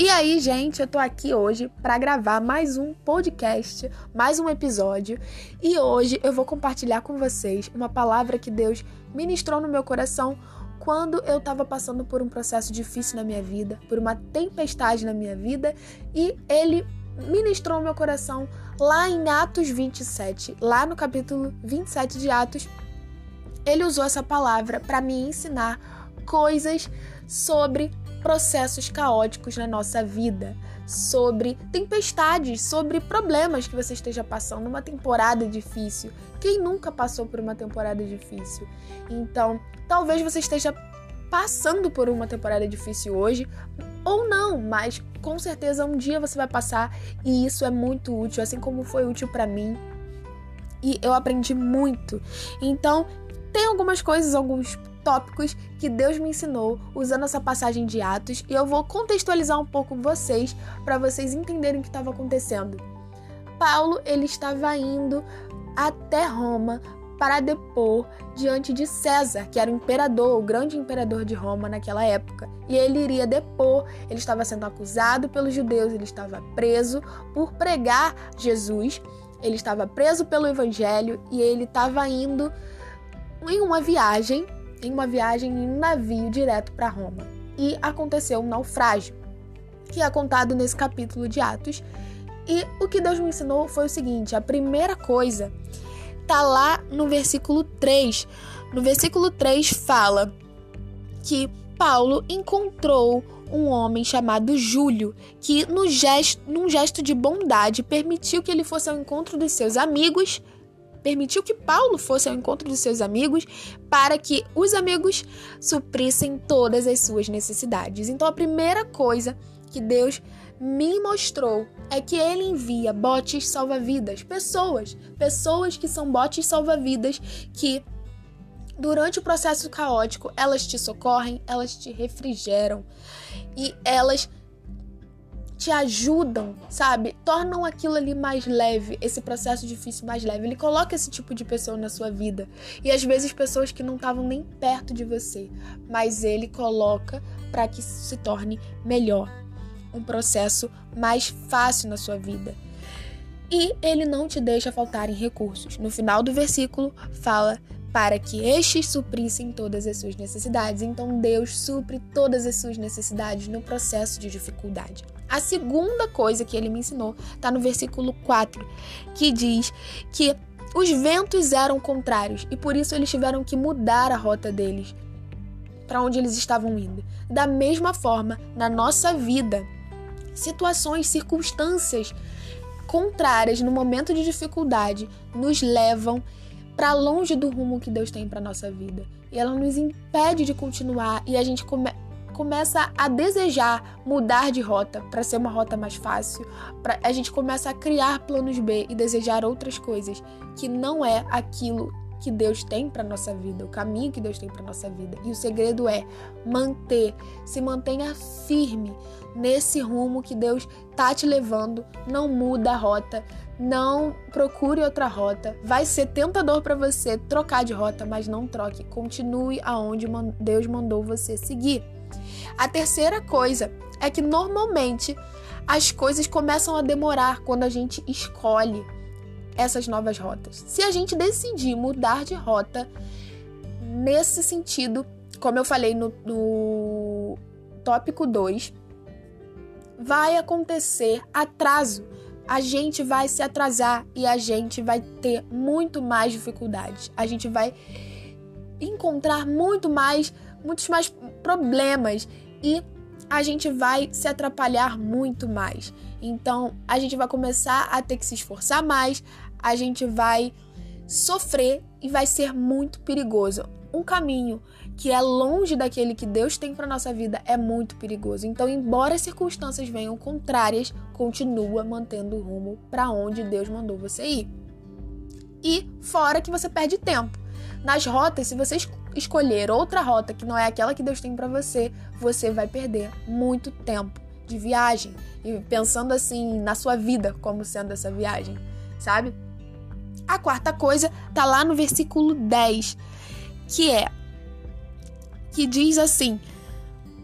E aí, gente, eu tô aqui hoje para gravar mais um podcast, mais um episódio, e hoje eu vou compartilhar com vocês uma palavra que Deus ministrou no meu coração quando eu estava passando por um processo difícil na minha vida, por uma tempestade na minha vida, e ele ministrou no meu coração lá em Atos 27, lá no capítulo 27 de Atos. Ele usou essa palavra para me ensinar coisas sobre processos caóticos na nossa vida, sobre tempestades, sobre problemas que você esteja passando, uma temporada difícil. Quem nunca passou por uma temporada difícil? Então, talvez você esteja passando por uma temporada difícil hoje, ou não, mas com certeza um dia você vai passar e isso é muito útil, assim como foi útil para mim. E eu aprendi muito. Então, tem algumas coisas, alguns tópicos que Deus me ensinou usando essa passagem de Atos e eu vou contextualizar um pouco vocês para vocês entenderem o que estava acontecendo. Paulo ele estava indo até Roma para depor diante de César, que era o imperador, o grande imperador de Roma naquela época. E ele iria depor, ele estava sendo acusado pelos judeus, ele estava preso por pregar Jesus, ele estava preso pelo evangelho e ele estava indo em uma viagem em uma viagem em um navio direto para Roma. E aconteceu um naufrágio, que é contado nesse capítulo de Atos. E o que Deus me ensinou foi o seguinte: a primeira coisa tá lá no versículo 3. No versículo 3 fala que Paulo encontrou um homem chamado Júlio, que no gesto, num gesto de bondade permitiu que ele fosse ao encontro dos seus amigos permitiu que Paulo fosse ao encontro de seus amigos para que os amigos suprissem todas as suas necessidades. Então, a primeira coisa que Deus me mostrou é que ele envia botes salva-vidas, pessoas, pessoas que são botes salva-vidas que durante o processo caótico, elas te socorrem, elas te refrigeram e elas te ajudam, sabe? Tornam aquilo ali mais leve, esse processo difícil mais leve. Ele coloca esse tipo de pessoa na sua vida. E às vezes pessoas que não estavam nem perto de você, mas ele coloca para que se torne melhor, um processo mais fácil na sua vida. E ele não te deixa faltar em recursos. No final do versículo fala para que estes suprissem todas as suas necessidades. Então Deus supre todas as suas necessidades no processo de dificuldade. A segunda coisa que ele me ensinou está no versículo 4, que diz que os ventos eram contrários e por isso eles tiveram que mudar a rota deles para onde eles estavam indo. Da mesma forma, na nossa vida, situações, circunstâncias contrárias no momento de dificuldade nos levam para longe do rumo que Deus tem para nossa vida. E ela nos impede de continuar e a gente come começa a desejar mudar de rota para ser uma rota mais fácil, pra, a gente começa a criar planos B e desejar outras coisas que não é aquilo que Deus tem para nossa vida, o caminho que Deus tem para nossa vida. E o segredo é manter, se mantenha firme nesse rumo que Deus tá te levando, não muda a rota, não procure outra rota. Vai ser tentador para você trocar de rota, mas não troque. Continue aonde Deus mandou você seguir. A terceira coisa é que normalmente as coisas começam a demorar quando a gente escolhe essas novas rotas. Se a gente decidir mudar de rota nesse sentido, como eu falei no, no tópico 2, vai acontecer atraso. A gente vai se atrasar e a gente vai ter muito mais dificuldades. A gente vai encontrar muito mais muitos mais problemas e a gente vai se atrapalhar muito mais. Então, a gente vai começar a ter que se esforçar mais, a gente vai sofrer e vai ser muito perigoso. Um caminho que é longe daquele que Deus tem para nossa vida é muito perigoso. Então, embora as circunstâncias venham contrárias, continua mantendo o rumo para onde Deus mandou você ir. E fora que você perde tempo. Nas rotas, se você escolher outra rota que não é aquela que Deus tem para você, você vai perder muito tempo de viagem e pensando assim na sua vida como sendo essa viagem, sabe? A quarta coisa tá lá no versículo 10, que é que diz assim: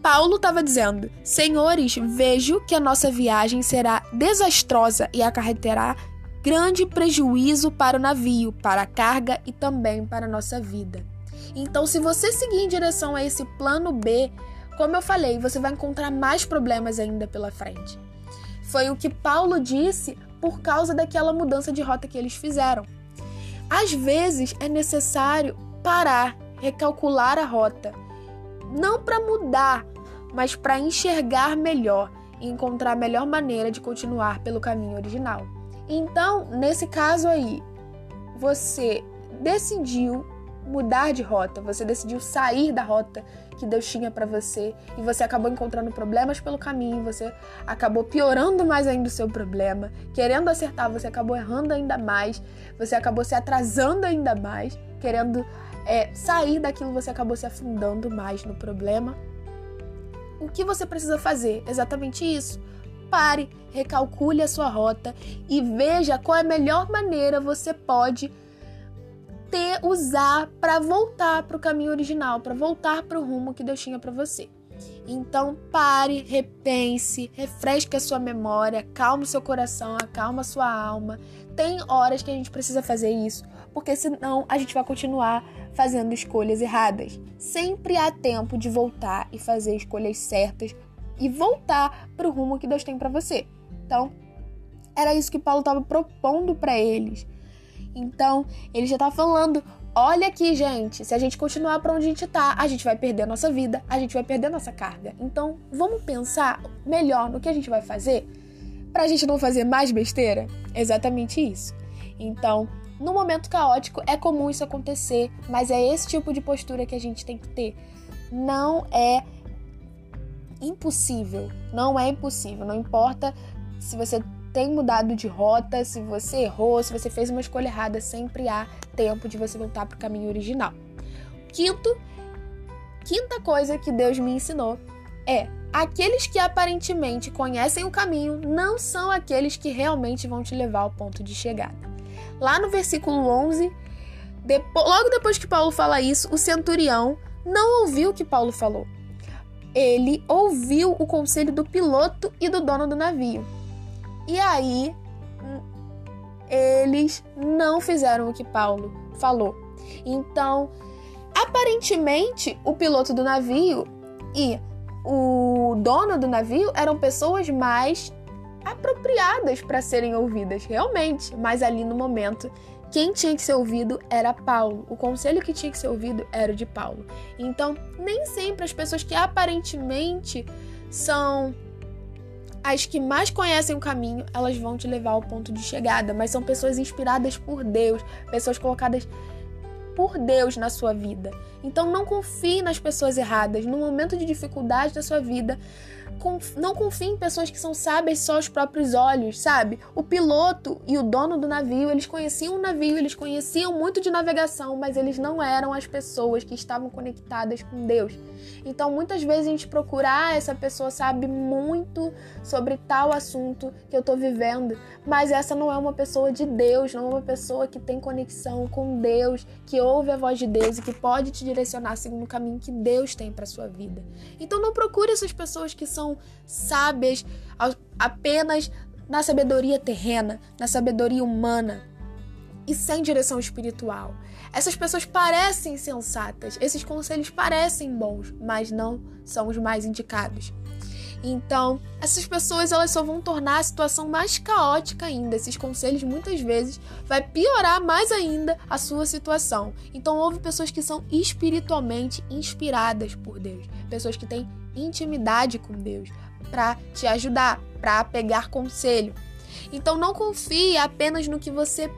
Paulo estava dizendo: Senhores, vejo que a nossa viagem será desastrosa e acarreterá grande prejuízo para o navio, para a carga e também para a nossa vida. Então, se você seguir em direção a esse plano B, como eu falei, você vai encontrar mais problemas ainda pela frente. Foi o que Paulo disse por causa daquela mudança de rota que eles fizeram. Às vezes é necessário parar, recalcular a rota, não para mudar, mas para enxergar melhor e encontrar a melhor maneira de continuar pelo caminho original. Então, nesse caso aí, você decidiu mudar de rota, você decidiu sair da rota que Deus tinha para você e você acabou encontrando problemas pelo caminho, você acabou piorando mais ainda o seu problema, querendo acertar, você acabou errando ainda mais, você acabou se atrasando ainda mais, querendo é, sair daquilo, você acabou se afundando mais no problema. O que você precisa fazer? Exatamente isso. Pare, recalcule a sua rota e veja qual é a melhor maneira você pode ter, usar para voltar para o caminho original, para voltar para o rumo que Deus tinha para você. Então pare, repense, refresque a sua memória, calme o seu coração, acalma a sua alma. Tem horas que a gente precisa fazer isso, porque senão a gente vai continuar fazendo escolhas erradas. Sempre há tempo de voltar e fazer escolhas certas e voltar para o rumo que Deus tem para você. Então, era isso que Paulo estava propondo para eles. Então, ele já está falando: olha aqui, gente, se a gente continuar para onde a gente está, a gente vai perder a nossa vida, a gente vai perder a nossa carga. Então, vamos pensar melhor no que a gente vai fazer para a gente não fazer mais besteira? Exatamente isso. Então, no momento caótico é comum isso acontecer, mas é esse tipo de postura que a gente tem que ter. Não é impossível, não é impossível, não importa se você tem mudado de rota, se você errou, se você fez uma escolha errada, sempre há tempo de você voltar para o caminho original. Quinto, quinta coisa que Deus me ensinou é: aqueles que aparentemente conhecem o caminho não são aqueles que realmente vão te levar ao ponto de chegada. Lá no versículo 11, depois, logo depois que Paulo fala isso, o centurião não ouviu o que Paulo falou. Ele ouviu o conselho do piloto e do dono do navio. E aí, eles não fizeram o que Paulo falou. Então, aparentemente, o piloto do navio e o dono do navio eram pessoas mais apropriadas para serem ouvidas, realmente. Mas ali no momento, quem tinha que ser ouvido era Paulo. O conselho que tinha que ser ouvido era o de Paulo. Então, nem sempre as pessoas que aparentemente são as que mais conhecem o caminho, elas vão te levar ao ponto de chegada, mas são pessoas inspiradas por Deus, pessoas colocadas por Deus na sua vida. Então não confie nas pessoas erradas. No momento de dificuldade da sua vida, não confie em pessoas que são sábias só aos próprios olhos, sabe? O piloto e o dono do navio, eles conheciam o navio, eles conheciam muito de navegação, mas eles não eram as pessoas que estavam conectadas com Deus. Então, muitas vezes a gente procura, ah, essa pessoa sabe muito sobre tal assunto que eu tô vivendo, mas essa não é uma pessoa de Deus, não é uma pessoa que tem conexão com Deus, que ouve a voz de Deus e que pode te direcionar segundo o caminho que Deus tem para sua vida. Então, não procure essas pessoas que são sábias apenas na sabedoria terrena, na sabedoria humana e sem direção espiritual. Essas pessoas parecem sensatas, esses conselhos parecem bons, mas não são os mais indicados. Então, essas pessoas elas só vão tornar a situação mais caótica ainda. Esses conselhos muitas vezes vai piorar mais ainda a sua situação. Então, houve pessoas que são espiritualmente inspiradas por Deus, pessoas que têm intimidade com Deus para te ajudar, para pegar conselho. Então não confie apenas no que você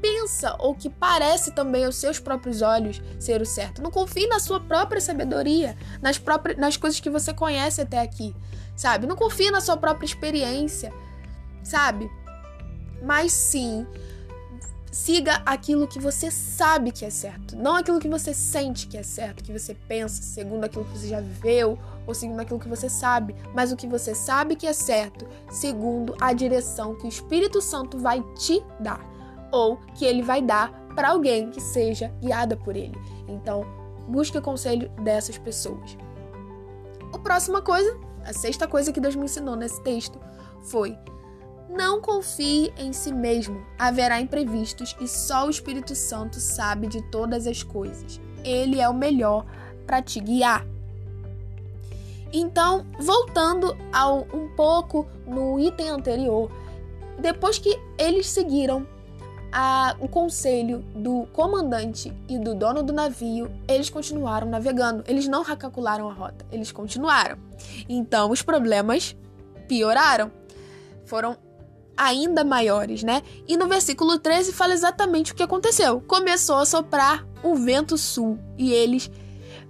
pensa ou que parece também aos seus próprios olhos ser o certo. Não confie na sua própria sabedoria, nas próprias nas coisas que você conhece até aqui, sabe? Não confie na sua própria experiência, sabe? Mas sim Siga aquilo que você sabe que é certo, não aquilo que você sente que é certo, que você pensa, segundo aquilo que você já viveu ou segundo aquilo que você sabe, mas o que você sabe que é certo, segundo a direção que o Espírito Santo vai te dar ou que ele vai dar para alguém que seja guiada por ele. Então, busque o conselho dessas pessoas. a próxima coisa, a sexta coisa que Deus me ensinou nesse texto foi: não confie em si mesmo. Haverá imprevistos e só o Espírito Santo sabe de todas as coisas. Ele é o melhor para te guiar. Então, voltando ao um pouco no item anterior, depois que eles seguiram a, o conselho do comandante e do dono do navio, eles continuaram navegando. Eles não recalcularam a rota, eles continuaram. Então, os problemas pioraram. Foram ainda maiores, né? E no versículo 13 fala exatamente o que aconteceu. Começou a soprar um vento sul e eles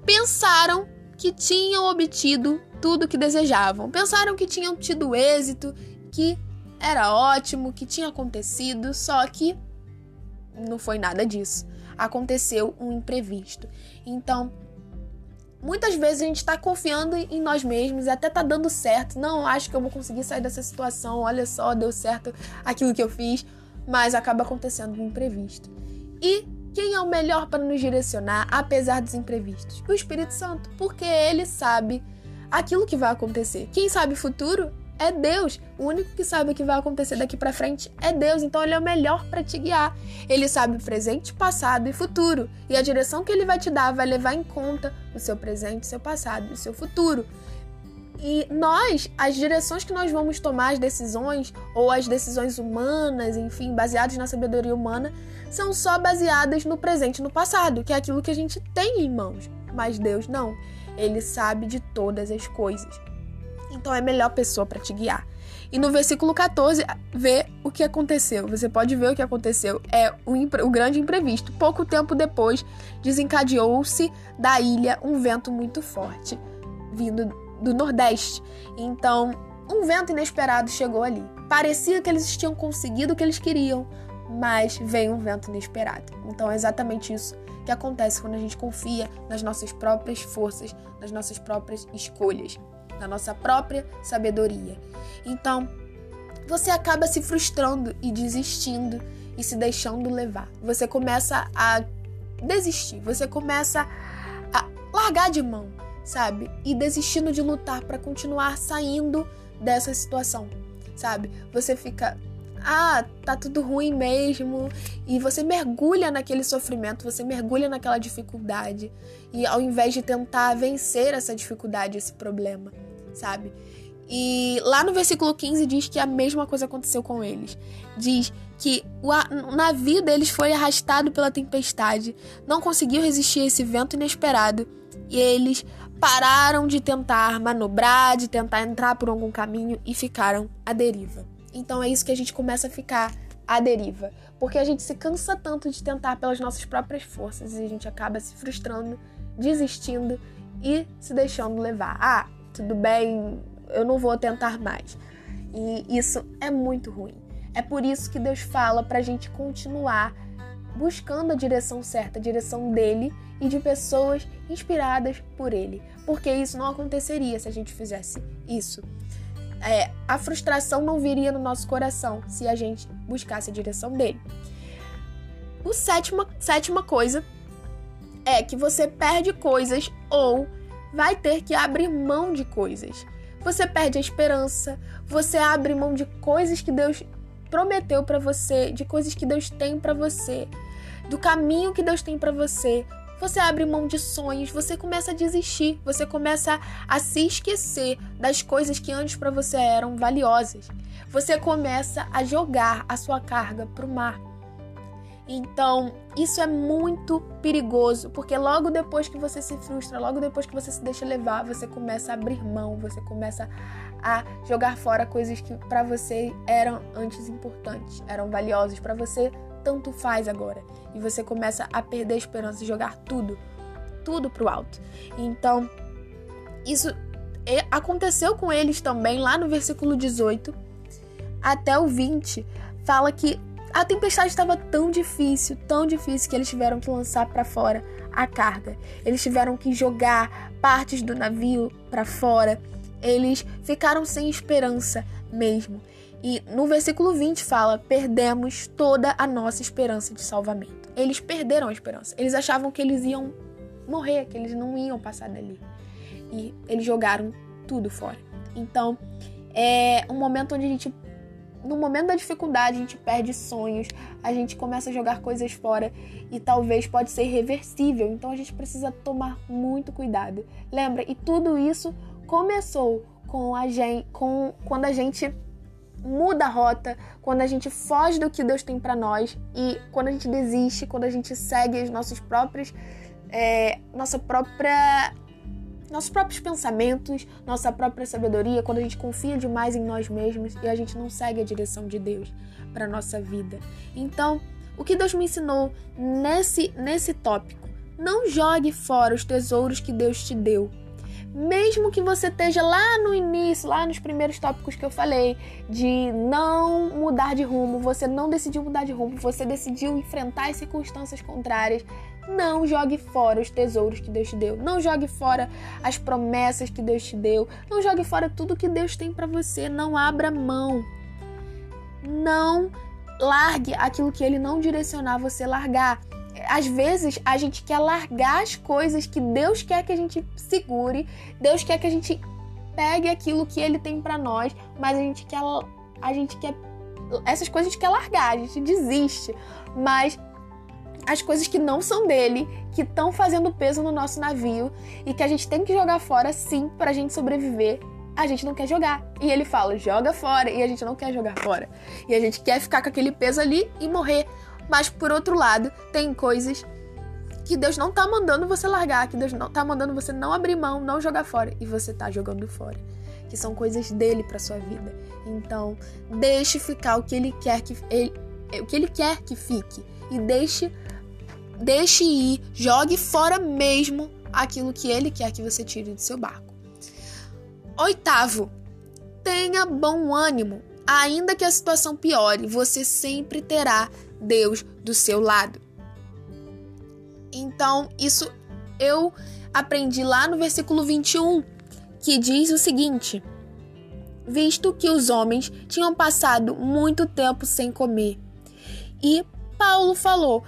pensaram que tinham obtido tudo o que desejavam. Pensaram que tinham tido êxito, que era ótimo, que tinha acontecido, só que não foi nada disso. Aconteceu um imprevisto. Então, muitas vezes a gente está confiando em nós mesmos e até tá dando certo. Não, acho que eu vou conseguir sair dessa situação. Olha só, deu certo aquilo que eu fiz, mas acaba acontecendo um imprevisto. E quem é o melhor para nos direcionar, apesar dos imprevistos? O Espírito Santo, porque ele sabe aquilo que vai acontecer. Quem sabe o futuro é Deus. O único que sabe o que vai acontecer daqui para frente é Deus. Então ele é o melhor para te guiar. Ele sabe presente, passado e futuro. E a direção que ele vai te dar vai levar em conta o seu presente, o seu passado e o seu futuro. E nós, as direções que nós vamos tomar, as decisões, ou as decisões humanas, enfim, baseadas na sabedoria humana, são só baseadas no presente e no passado, que é aquilo que a gente tem em mãos. Mas Deus não. Ele sabe de todas as coisas. Então é a melhor pessoa para te guiar. E no versículo 14, vê o que aconteceu. Você pode ver o que aconteceu. É o, o grande imprevisto. Pouco tempo depois, desencadeou-se da ilha um vento muito forte, vindo do nordeste. Então, um vento inesperado chegou ali. Parecia que eles tinham conseguido o que eles queriam, mas veio um vento inesperado. Então, é exatamente isso que acontece quando a gente confia nas nossas próprias forças, nas nossas próprias escolhas na nossa própria sabedoria. Então, você acaba se frustrando e desistindo e se deixando levar. Você começa a desistir, você começa a largar de mão, sabe? E desistindo de lutar para continuar saindo dessa situação, sabe? Você fica ah, tá tudo ruim mesmo, e você mergulha naquele sofrimento, você mergulha naquela dificuldade, e ao invés de tentar vencer essa dificuldade, esse problema, sabe? E lá no versículo 15 diz que a mesma coisa aconteceu com eles. Diz que o navio deles foi arrastado pela tempestade, não conseguiu resistir a esse vento inesperado e eles pararam de tentar manobrar, de tentar entrar por algum caminho e ficaram à deriva. Então é isso que a gente começa a ficar à deriva, porque a gente se cansa tanto de tentar pelas nossas próprias forças e a gente acaba se frustrando, desistindo e se deixando levar. Ah, tudo bem, eu não vou tentar mais. E isso é muito ruim. É por isso que Deus fala para a gente continuar buscando a direção certa, a direção dele e de pessoas inspiradas por ele. Porque isso não aconteceria se a gente fizesse isso. É, a frustração não viria no nosso coração se a gente buscasse a direção dele. O sétima, sétima coisa é que você perde coisas ou vai ter que abrir mão de coisas. Você perde a esperança, você abre mão de coisas que Deus prometeu para você, de coisas que Deus tem para você, do caminho que Deus tem para você. Você abre mão de sonhos, você começa a desistir, você começa a se esquecer das coisas que antes para você eram valiosas. Você começa a jogar a sua carga para o mar. Então, isso é muito perigoso, porque logo depois que você se frustra, logo depois que você se deixa levar, você começa a abrir mão, você começa a jogar fora coisas que para você eram antes importantes, eram valiosas para você, tanto faz agora. E você começa a perder a esperança e jogar tudo, tudo pro alto. Então, isso aconteceu com eles também lá no versículo 18 até o 20, fala que a tempestade estava tão difícil, tão difícil que eles tiveram que lançar para fora a carga. Eles tiveram que jogar partes do navio para fora. Eles ficaram sem esperança mesmo. E no versículo 20 fala: perdemos toda a nossa esperança de salvamento. Eles perderam a esperança. Eles achavam que eles iam morrer, que eles não iam passar dali. E eles jogaram tudo fora. Então, é um momento onde a gente no momento da dificuldade a gente perde sonhos, a gente começa a jogar coisas fora e talvez pode ser irreversível. Então a gente precisa tomar muito cuidado. Lembra? E tudo isso começou com a gente, com quando a gente muda a rota, quando a gente foge do que Deus tem para nós e quando a gente desiste, quando a gente segue os nossos próprios, é, nossa própria nossos próprios pensamentos, nossa própria sabedoria, quando a gente confia demais em nós mesmos e a gente não segue a direção de Deus para nossa vida. Então, o que Deus me ensinou nesse nesse tópico? Não jogue fora os tesouros que Deus te deu. Mesmo que você esteja lá no início, lá nos primeiros tópicos que eu falei, de não mudar de rumo, você não decidiu mudar de rumo, você decidiu enfrentar as circunstâncias contrárias, não jogue fora os tesouros que Deus te deu. Não jogue fora as promessas que Deus te deu. Não jogue fora tudo que Deus tem para você. Não abra mão. Não largue aquilo que ele não direcionar você largar. Às vezes a gente quer largar as coisas que Deus quer que a gente segure. Deus quer que a gente pegue aquilo que ele tem para nós, mas a gente quer a gente quer essas coisas a gente quer largar, a gente desiste. Mas as coisas que não são dele, que estão fazendo peso no nosso navio e que a gente tem que jogar fora sim para a gente sobreviver. A gente não quer jogar. E ele fala: joga fora. E a gente não quer jogar fora. E a gente quer ficar com aquele peso ali e morrer. Mas por outro lado, tem coisas que Deus não tá mandando você largar, que Deus não tá mandando você não abrir mão, não jogar fora. E você tá jogando fora. Que são coisas dele para sua vida. Então, deixe ficar o que ele quer que ele, o que ele quer que fique e deixe Deixe ir, jogue fora mesmo aquilo que ele quer que você tire do seu barco. Oitavo, tenha bom ânimo. Ainda que a situação piore, você sempre terá Deus do seu lado. Então, isso eu aprendi lá no versículo 21, que diz o seguinte: Visto que os homens tinham passado muito tempo sem comer. E Paulo falou: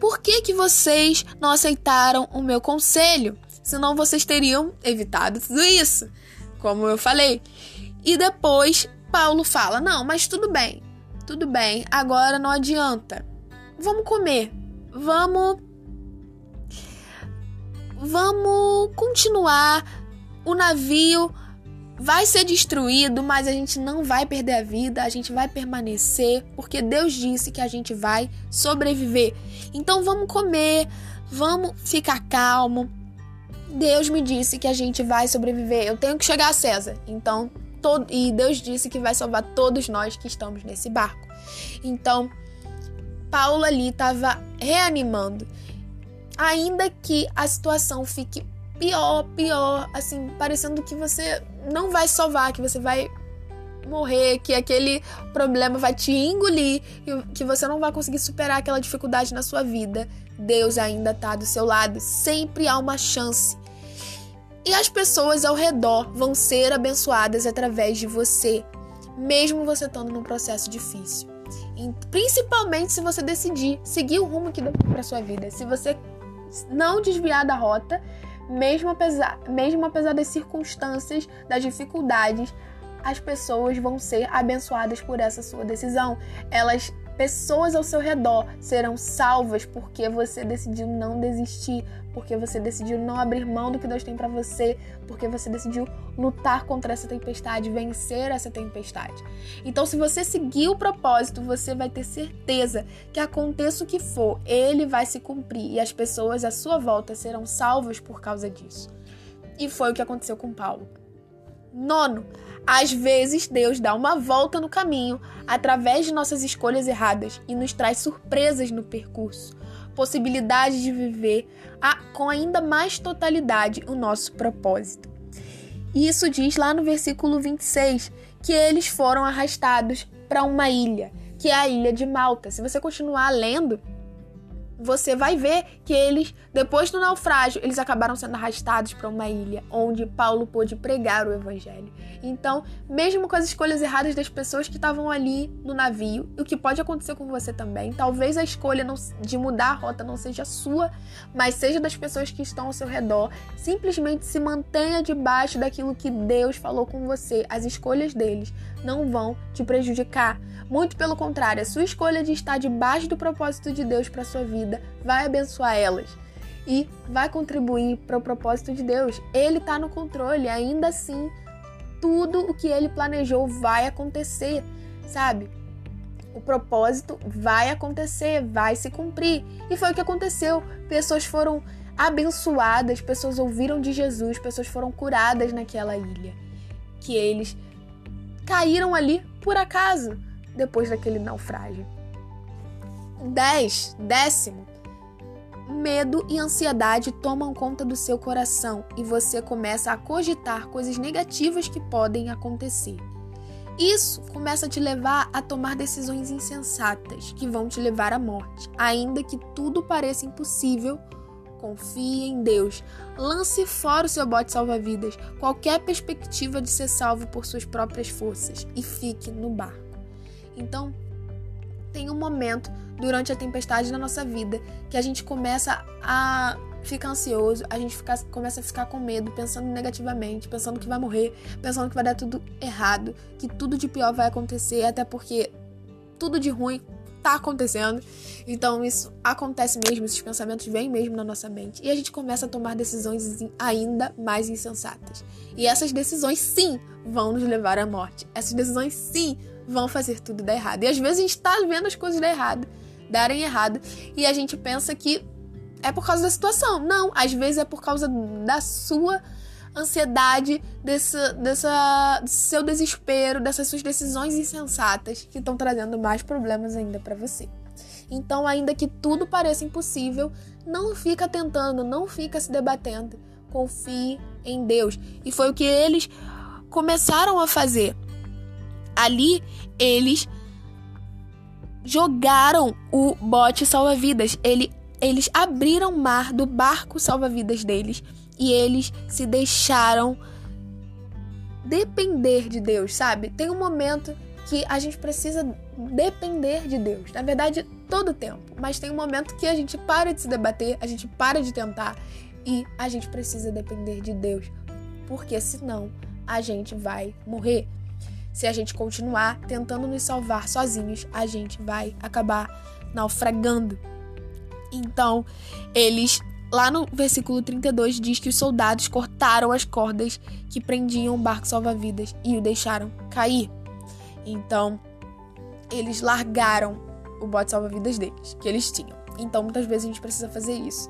por que, que vocês não aceitaram o meu conselho? Senão vocês teriam evitado tudo isso, como eu falei. E depois Paulo fala: Não, mas tudo bem, tudo bem, agora não adianta. Vamos comer, vamos. Vamos continuar. O navio vai ser destruído, mas a gente não vai perder a vida, a gente vai permanecer, porque Deus disse que a gente vai sobreviver. Então vamos comer, vamos ficar calmo. Deus me disse que a gente vai sobreviver. Eu tenho que chegar a César. Então, todo, e Deus disse que vai salvar todos nós que estamos nesse barco. Então, Paulo ali estava reanimando. Ainda que a situação fique pior, pior, assim, parecendo que você não vai salvar, que você vai morrer, que aquele problema vai te engolir, que você não vai conseguir superar aquela dificuldade na sua vida. Deus ainda está do seu lado, sempre há uma chance. E as pessoas ao redor vão ser abençoadas através de você, mesmo você estando num processo difícil. E principalmente se você decidir seguir o rumo que deu para sua vida. Se você não desviar da rota mesmo apesar, mesmo apesar das circunstâncias, das dificuldades, as pessoas vão ser abençoadas por essa sua decisão. Elas pessoas ao seu redor serão salvas porque você decidiu não desistir, porque você decidiu não abrir mão do que Deus tem para você, porque você decidiu lutar contra essa tempestade, vencer essa tempestade. Então, se você seguir o propósito, você vai ter certeza que aconteça o que for, ele vai se cumprir e as pessoas à sua volta serão salvas por causa disso. E foi o que aconteceu com Paulo. Nono, às vezes Deus dá uma volta no caminho através de nossas escolhas erradas e nos traz surpresas no percurso, possibilidade de viver a, com ainda mais totalidade o nosso propósito. Isso diz lá no versículo 26 que eles foram arrastados para uma ilha, que é a ilha de Malta. Se você continuar lendo, você vai ver que eles, depois do naufrágio, eles acabaram sendo arrastados para uma ilha onde Paulo pôde pregar o evangelho. Então, mesmo com as escolhas erradas das pessoas que estavam ali no navio, o que pode acontecer com você também, talvez a escolha não, de mudar a rota não seja sua, mas seja das pessoas que estão ao seu redor. Simplesmente se mantenha debaixo daquilo que Deus falou com você. As escolhas deles não vão te prejudicar. Muito pelo contrário, a sua escolha de estar debaixo do propósito de Deus para sua vida vai abençoar elas e vai contribuir para o propósito de Deus. Ele está no controle, ainda assim, tudo o que ele planejou vai acontecer, sabe? O propósito vai acontecer, vai se cumprir. E foi o que aconteceu. Pessoas foram abençoadas, pessoas ouviram de Jesus, pessoas foram curadas naquela ilha. Que eles caíram ali por acaso depois daquele naufrágio. 10. Décimo. Medo e ansiedade tomam conta do seu coração e você começa a cogitar coisas negativas que podem acontecer. Isso começa a te levar a tomar decisões insensatas que vão te levar à morte. Ainda que tudo pareça impossível, confie em Deus. Lance fora o seu bote salva-vidas, qualquer perspectiva de ser salvo por suas próprias forças e fique no barco. Então, tem um momento durante a tempestade na nossa vida que a gente começa a ficar ansioso, a gente fica, começa a ficar com medo, pensando negativamente, pensando que vai morrer, pensando que vai dar tudo errado, que tudo de pior vai acontecer, até porque tudo de ruim tá acontecendo. Então isso acontece mesmo, esses pensamentos vêm mesmo na nossa mente. E a gente começa a tomar decisões ainda mais insensatas. E essas decisões sim vão nos levar à morte. Essas decisões sim vão fazer tudo dar errado. E às vezes a gente tá vendo as coisas dar errado, darem errado, e a gente pensa que é por causa da situação. Não, às vezes é por causa da sua ansiedade, desse, dessa, seu desespero, dessas suas decisões insensatas que estão trazendo mais problemas ainda para você. Então, ainda que tudo pareça impossível, não fica tentando, não fica se debatendo. Confie em Deus. E foi o que eles começaram a fazer ali eles jogaram o bote salva-vidas. Ele, eles abriram mar do barco salva-vidas deles e eles se deixaram depender de Deus, sabe? Tem um momento que a gente precisa depender de Deus. Na verdade, todo tempo. Mas tem um momento que a gente para de se debater, a gente para de tentar e a gente precisa depender de Deus. Porque senão a gente vai morrer. Se a gente continuar tentando nos salvar sozinhos, a gente vai acabar naufragando. Então, eles lá no versículo 32 diz que os soldados cortaram as cordas que prendiam o barco salva-vidas e o deixaram cair. Então, eles largaram o bote salva-vidas deles, que eles tinham. Então, muitas vezes a gente precisa fazer isso.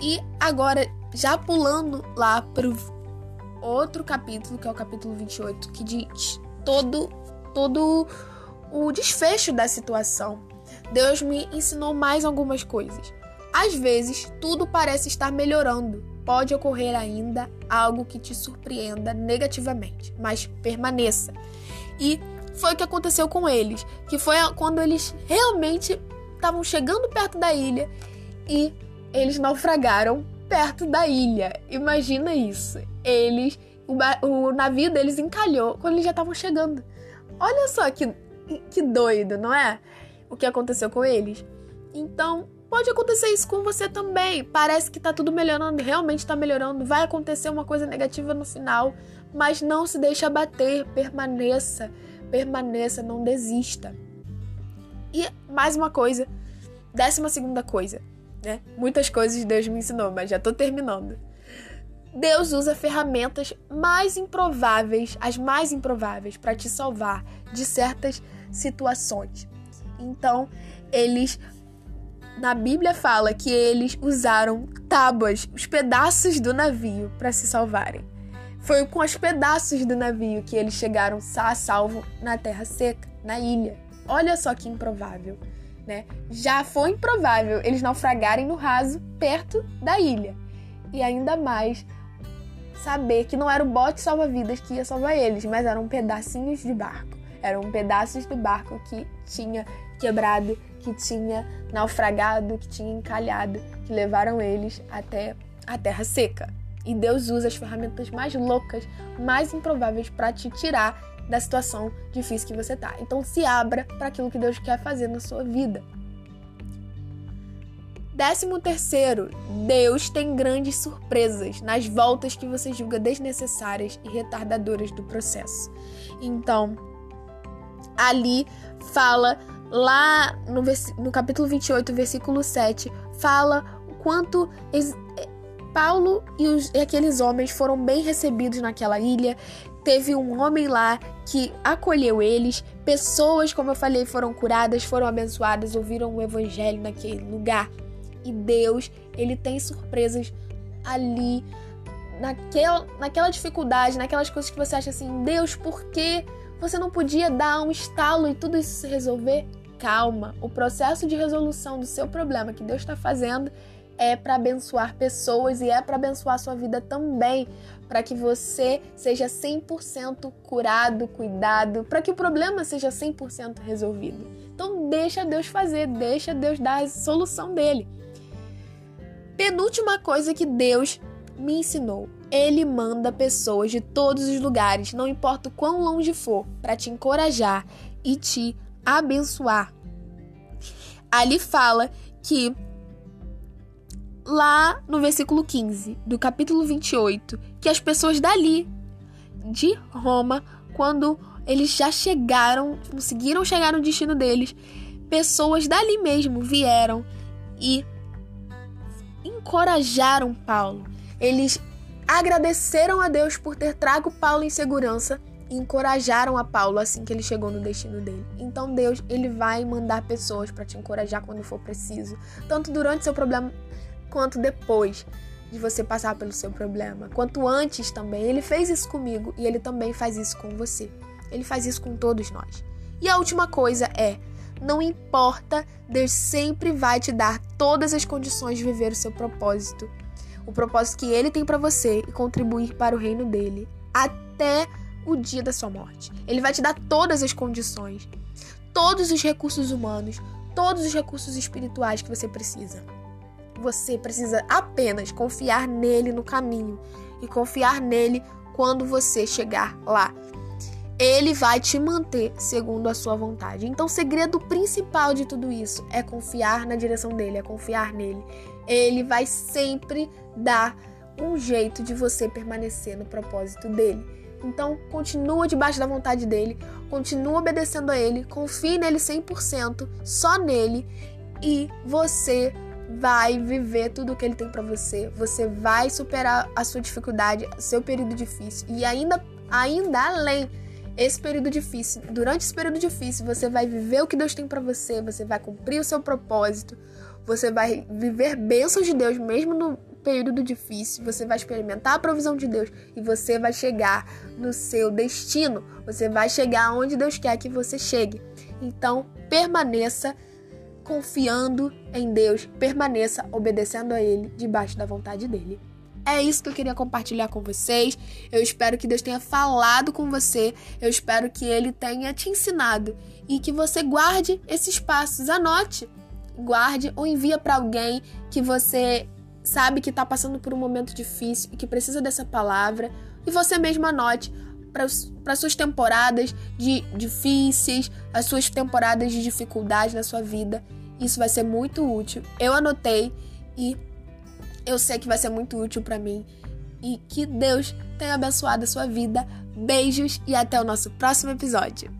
E agora, já pulando lá para outro capítulo, que é o capítulo 28, que diz todo todo o desfecho da situação. Deus me ensinou mais algumas coisas. Às vezes, tudo parece estar melhorando. Pode ocorrer ainda algo que te surpreenda negativamente, mas permaneça. E foi o que aconteceu com eles, que foi quando eles realmente estavam chegando perto da ilha e eles naufragaram perto da ilha. Imagina isso. Eles o, o navio deles encalhou quando eles já estavam chegando. Olha só que, que doido, não é? O que aconteceu com eles. Então, pode acontecer isso com você também. Parece que tá tudo melhorando, realmente tá melhorando. Vai acontecer uma coisa negativa no final, mas não se deixe abater, permaneça, permaneça, não desista. E mais uma coisa, décima segunda coisa, né? Muitas coisas Deus me ensinou, mas já tô terminando. Deus usa ferramentas mais improváveis, as mais improváveis, para te salvar de certas situações. Então, eles na Bíblia fala que eles usaram tábuas, os pedaços do navio para se salvarem. Foi com os pedaços do navio que eles chegaram a salvo na terra seca, na ilha. Olha só que improvável, né? Já foi improvável eles naufragarem no raso perto da ilha. E ainda mais saber que não era o bote salva-vidas que ia salvar eles, mas eram pedacinhos de barco. Eram pedaços do barco que tinha quebrado, que tinha naufragado, que tinha encalhado, que levaram eles até a terra seca. E Deus usa as ferramentas mais loucas, mais improváveis para te tirar da situação difícil que você tá. Então se abra para aquilo que Deus quer fazer na sua vida. Décimo terceiro, Deus tem grandes surpresas nas voltas que você julga desnecessárias e retardadoras do processo. Então, ali fala lá no, no capítulo 28, versículo 7, fala o quanto Paulo e, os, e aqueles homens foram bem recebidos naquela ilha. Teve um homem lá que acolheu eles. Pessoas, como eu falei, foram curadas, foram abençoadas, ouviram o evangelho naquele lugar. E Deus, ele tem surpresas ali, naquela, naquela dificuldade, naquelas coisas que você acha assim: Deus, por que você não podia dar um estalo e tudo isso se resolver? Calma, o processo de resolução do seu problema que Deus está fazendo é para abençoar pessoas e é para abençoar a sua vida também, para que você seja 100% curado, cuidado, para que o problema seja 100% resolvido. Então deixa Deus fazer, deixa Deus dar a solução dele. Penúltima coisa que Deus me ensinou. Ele manda pessoas de todos os lugares, não importa o quão longe for, para te encorajar e te abençoar. Ali fala que lá no versículo 15 do capítulo 28 que as pessoas dali de Roma, quando eles já chegaram, conseguiram chegar no destino deles, pessoas dali mesmo vieram e encorajaram Paulo. Eles agradeceram a Deus por ter trago Paulo em segurança encorajaram a Paulo assim que ele chegou no destino dele. Então Deus, ele vai mandar pessoas para te encorajar quando for preciso, tanto durante seu problema quanto depois de você passar pelo seu problema, quanto antes também. Ele fez isso comigo e ele também faz isso com você. Ele faz isso com todos nós. E a última coisa é: não importa, Deus sempre vai te dar todas as condições de viver o seu propósito, o propósito que ele tem para você e contribuir para o reino dele até o dia da sua morte. Ele vai te dar todas as condições, todos os recursos humanos, todos os recursos espirituais que você precisa. Você precisa apenas confiar nele no caminho e confiar nele quando você chegar lá. Ele vai te manter segundo a sua vontade. Então, o segredo principal de tudo isso é confiar na direção dele, é confiar nele. Ele vai sempre dar um jeito de você permanecer no propósito dele. Então, continua debaixo da vontade dele, continua obedecendo a ele, confie nele 100%, só nele, e você vai viver tudo o que ele tem para você. Você vai superar a sua dificuldade, seu período difícil e ainda ainda além esse período difícil. Durante esse período difícil, você vai viver o que Deus tem para você, você vai cumprir o seu propósito, você vai viver bênçãos de Deus mesmo no período difícil, você vai experimentar a provisão de Deus e você vai chegar no seu destino. Você vai chegar onde Deus quer que você chegue. Então, permaneça confiando em Deus, permaneça obedecendo a Ele, debaixo da vontade dele. É isso que eu queria compartilhar com vocês. Eu espero que Deus tenha falado com você. Eu espero que Ele tenha te ensinado e que você guarde esses passos. Anote, guarde ou envia para alguém que você sabe que está passando por um momento difícil e que precisa dessa palavra. E você mesmo anote para suas temporadas de difíceis, as suas temporadas de dificuldade na sua vida. Isso vai ser muito útil. Eu anotei e eu sei que vai ser muito útil para mim. E que Deus tenha abençoado a sua vida. Beijos e até o nosso próximo episódio.